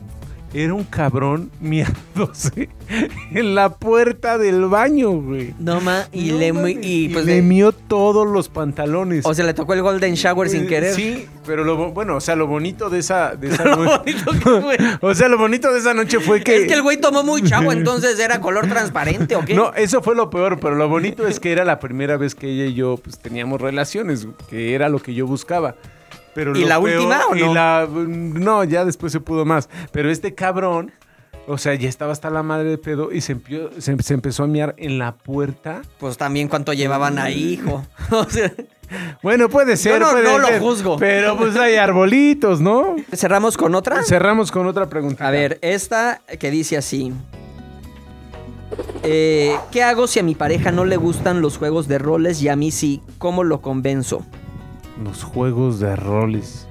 S2: era un cabrón miándose en la puerta del baño, güey.
S1: No ma, y
S2: No
S1: le
S2: mames,
S1: y pues
S2: le
S1: le-
S2: mió todos los pantalones.
S1: o sea, le tocó el golden shower sin querer.
S2: Sí, pero lo bueno, o sea, lo bonito de esa, de esa
S1: Lo
S2: noche.
S1: bonito que fue.
S2: o sea, lo bonito de esa noche fue que.
S1: Es que el güey tomó muy chavo, entonces era color transparente, ¿o qué?
S2: No, eso fue lo peor, pero lo bonito es que era la primera vez que ella y yo pues, teníamos relaciones, que era lo que yo buscaba. Pero
S1: ¿Y
S2: lo
S1: la
S2: peor-
S1: última o
S2: y
S1: no?
S2: la- no, ya después se pudo más. Pero este cabrón, o sea, ya estaba hasta la madre de pedo y se, se- se empezó a miar en la puerta.
S1: Pues también cuánto llevaban ahí, hijo. O sea,
S2: Bueno, puede ser.
S1: no-
S2: puede
S1: no lo
S2: ser,
S1: juzgo.
S2: Pero pues hay arbolitos, ¿no?
S1: cerramos con otra.
S2: Cerramos con otra pregunta.
S1: A ver, esta que dice así. Eh, ¿Qué hago si a mi pareja no le gustan los juegos de roles y a mí sí? ¿Cómo lo convenzo?
S2: Los juegos de roles.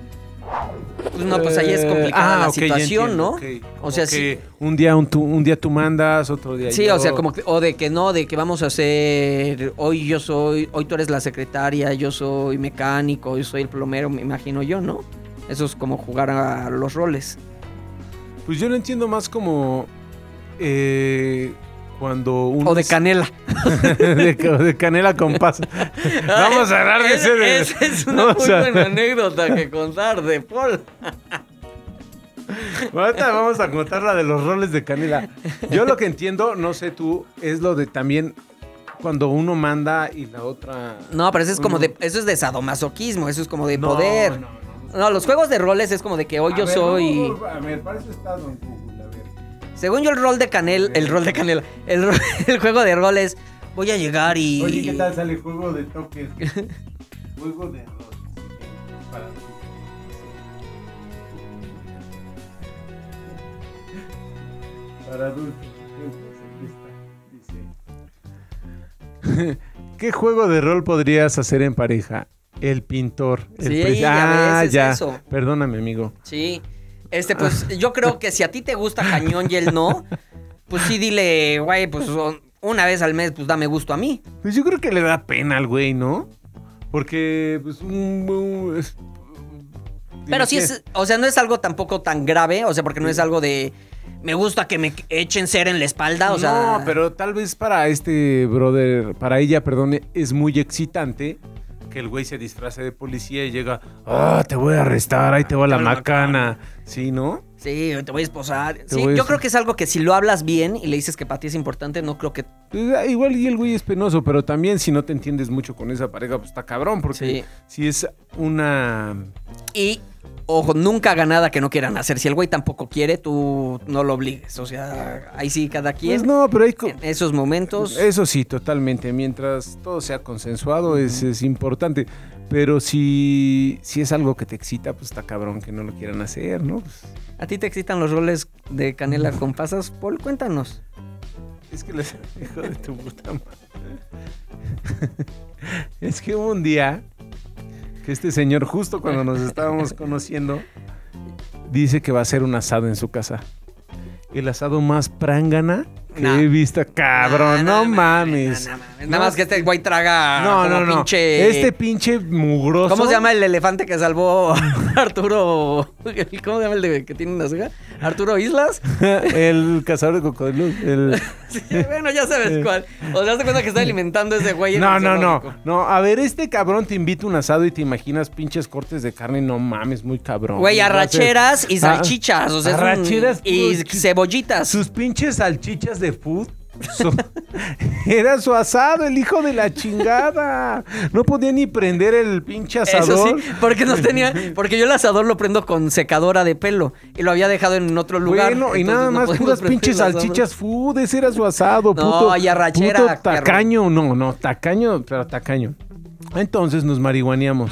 S1: Pues no, pues ahí es complicada
S2: Ah,
S1: la situación,
S2: entiendo,
S1: ¿no? O sea,
S2: Como
S1: sí.
S2: Un día, un, tú, un día tú mandas, otro día
S1: Sí,
S2: yo.
S1: o sea, como que- o de que no, de que vamos a hacer hoy yo soy, hoy tú eres la secretaria, yo soy mecánico, yo soy el plomero, me imagino yo, ¿no? Eso es como jugar a los roles.
S2: Pues yo lo entiendo más como... eh, cuando.
S1: O de canela.
S2: de, de canela con pasa. Vamos a hablar de ese... de-
S1: Esa es una muy
S2: a-
S1: buena anécdota que contar de Paul.
S2: Ahorita vamos a contar la de los roles de canela. Yo lo que entiendo, no sé tú, es lo de también cuando uno manda y la otra...
S1: No, pero eso es como de, eso es de sadomasoquismo, eso es como de
S2: No,
S1: poder.
S2: no, no.
S1: No, los juegos de roles es como de que hoy
S2: A
S1: yo
S2: ver,
S1: soy.
S2: A ver, para eso está Don Google, a ver.
S1: Según yo, el rol de canel, el rol de canela, el, el juego de roles, voy a llegar y.
S2: Oye, ¿qué tal sale juego de toques? juego de roles. Para adultos. Para adultos. Dice. ¿Qué juego de rol podrías hacer en pareja? El pintor. El
S1: Sí, ya
S2: ah,
S1: ves, es
S2: ya.
S1: eso.
S2: Perdóname, amigo.
S1: Sí. Este, pues yo creo que si a ti te gusta cañón y él no, pues sí dile, güey, pues una vez al mes, pues dame gusto a mí.
S2: Pues yo creo que le da pena al güey, ¿no? Porque, pues, un. un- es-
S1: Pero sí es, o sea, no es algo tampoco tan grave, o sea, porque no es algo de. Me gusta que me echen cera en la espalda, o sea.
S2: no, pero tal vez para este brother, para ella, perdón, es muy excitante que el güey se disfrace de policía y llega, ah, te voy a arrestar, ahí te va la macana. Sí, ¿no?
S1: Sí, te voy a esposar. Sí,
S2: a
S1: yo creo que es algo que si lo hablas bien y le dices que para ti es importante, no creo que.
S2: Pues, ah, igual y el güey es penoso, pero también si no te entiendes mucho con esa pareja, pues está cabrón, porque
S1: Sí.
S2: si es una...
S1: Y, ojo, nunca haga nada que no quieran hacer. Si el güey tampoco quiere, tú no lo obligues. O sea, ahí sí, cada quien.
S2: Pues no, pero hay...
S1: En esos momentos.
S2: Eso sí, totalmente. Mientras todo sea consensuado es, es importante. Pero si, si es algo que te excita, pues está cabrón que no lo quieran hacer, ¿no? Pues,
S1: ¿A ti te excitan los roles de canela con pasas? Paul, cuéntanos.
S2: es que les hijo de tu puta madre. es que hubo un día que este señor, justo cuando nos estábamos conociendo, dice que va a hacer un asado en su casa. El asado más prángana que
S1: Nah.
S2: he visto, cabrón. No, mames.
S1: no, no mames. Nada más que este güey traga.
S2: No, no, no.
S1: pinche-
S2: Este pinche mugroso.
S1: ¿Cómo se llama el elefante que salvó Arturo? ¿Cómo se llama el de que tiene una ceja? ¿Arturo Islas?
S2: el cazador de cocodrilos. El...
S1: Sí, bueno, ya sabes cuál. O sea, te cuenta que está alimentando a ese güey.
S2: No, no, no. No, a ver, este cabrón te invita un asado y te imaginas pinches cortes de carne. No mames, muy cabrón.
S1: Güey, arracheras y
S2: Ah,
S1: salchichas. O sea, un-
S2: arracheras,
S1: y cebollitas.
S2: Sus pinches salchichas de food su- era su asado, el hijo de la chingada. No podía ni prender el pinche
S1: Eso
S2: asador.
S1: sí, porque no tenía, porque yo el asador lo prendo con secadora de pelo y lo había dejado en otro lugar.
S2: Bueno, y nada
S1: no
S2: más puras
S1: prender
S2: pinches salchichas food, ese era su asado,
S1: No,
S2: puto.
S1: y arrachera,
S2: puto tacaño, no, no, tacaño, pero tacaño. Entonces nos marihuaneamos.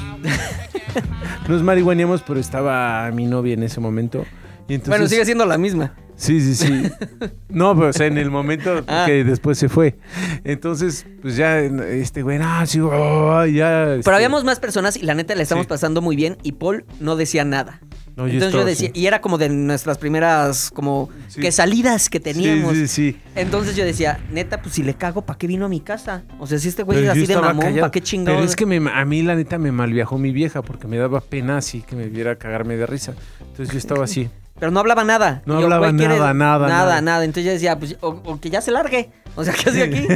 S2: nos marihuaneamos, pero estaba mi novia en ese momento. Y entonces,
S1: Bueno, sigue siendo la misma.
S2: Sí, sí, sí. No, pero o sea, en el momento
S1: Ah.
S2: que después se fue. Entonces, pues ya, este güey, ah, sí, oh, ya. este,
S1: Pero habíamos más personas y la neta le estamos
S2: Sí.
S1: pasando muy bien y Paul no decía nada.
S2: No, yo
S1: Entonces yo
S2: estaba
S1: decía,
S2: así.
S1: y era como de nuestras primeras como
S2: Sí.
S1: que salidas que teníamos.
S2: Sí, sí, sí.
S1: Entonces yo decía, neta, pues si le cago, ¿para qué vino a mi casa? O sea, si este güey
S2: Pero
S1: es
S2: yo
S1: así de mamón. ¿para qué chingados?
S2: Pero es que me- a mí la neta me malviajó mi vieja porque me daba pena así que me viera cagarme de risa. Entonces yo estaba así.
S1: Pero no hablaba nada.
S2: No
S1: yo,
S2: hablaba nada, nada,
S1: Nada,
S2: nada.
S1: nada. Entonces yo decía, pues, o, o que ya se largue. O sea, ¿qué hace aquí?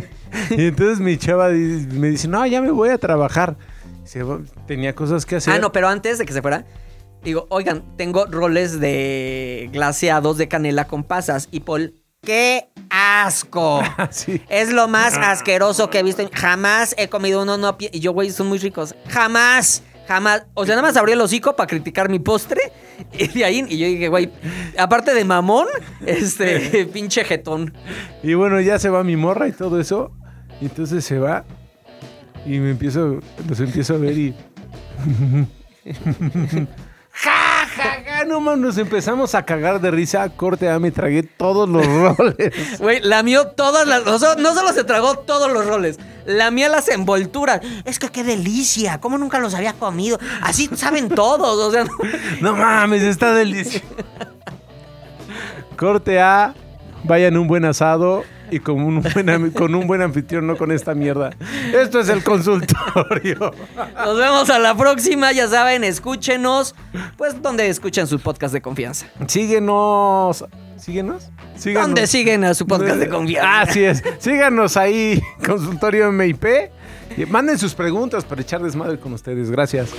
S2: y entonces mi chava me dice, no, ya me voy a trabajar. Tenía cosas que hacer.
S1: ah, no, pero antes de que se fuera, digo, oigan, tengo roles de glaseados de canela con pasas. Y Paul, ¡qué asco!
S2: Sí.
S1: Es lo más asqueroso que he visto. Jamás he comido uno, no. Y yo, güey, son muy ricos. Jamás, jamás. O sea, nada más abrí el hocico para criticar mi postre. Y de ahí, y yo dije, güey, aparte de mamón, este, pinche jetón.
S2: Y bueno, ya se va mi morra y todo eso. Y entonces se va. Y me empiezo, los empiezo a ver y. ja, ja, ja, no mames, nos empezamos a cagar de risa. Corte, ah, me tragué todos los roles.
S1: Güey, lamió todas las. no solo se tragó todos los roles, lamía las envolturas. Es que qué delicia, ¿cómo nunca los había comido? Así saben todos, o sea. no-
S2: No mames, está delicioso. Corte A, vayan un buen asado y con un buen, con un buen anfitrión, no con esta mierda. Esto es el consultorio.
S1: Nos vemos a la próxima, ya saben, escúchenos, pues donde escuchen su podcast de confianza.
S2: Síguenos. ¿Síguenos? Síganos.
S1: ¿Dónde siguen a su podcast de confianza?
S2: Así es. Síganos ahí, Consultorio MIP. Y manden sus preguntas para echar desmadre con ustedes. Gracias.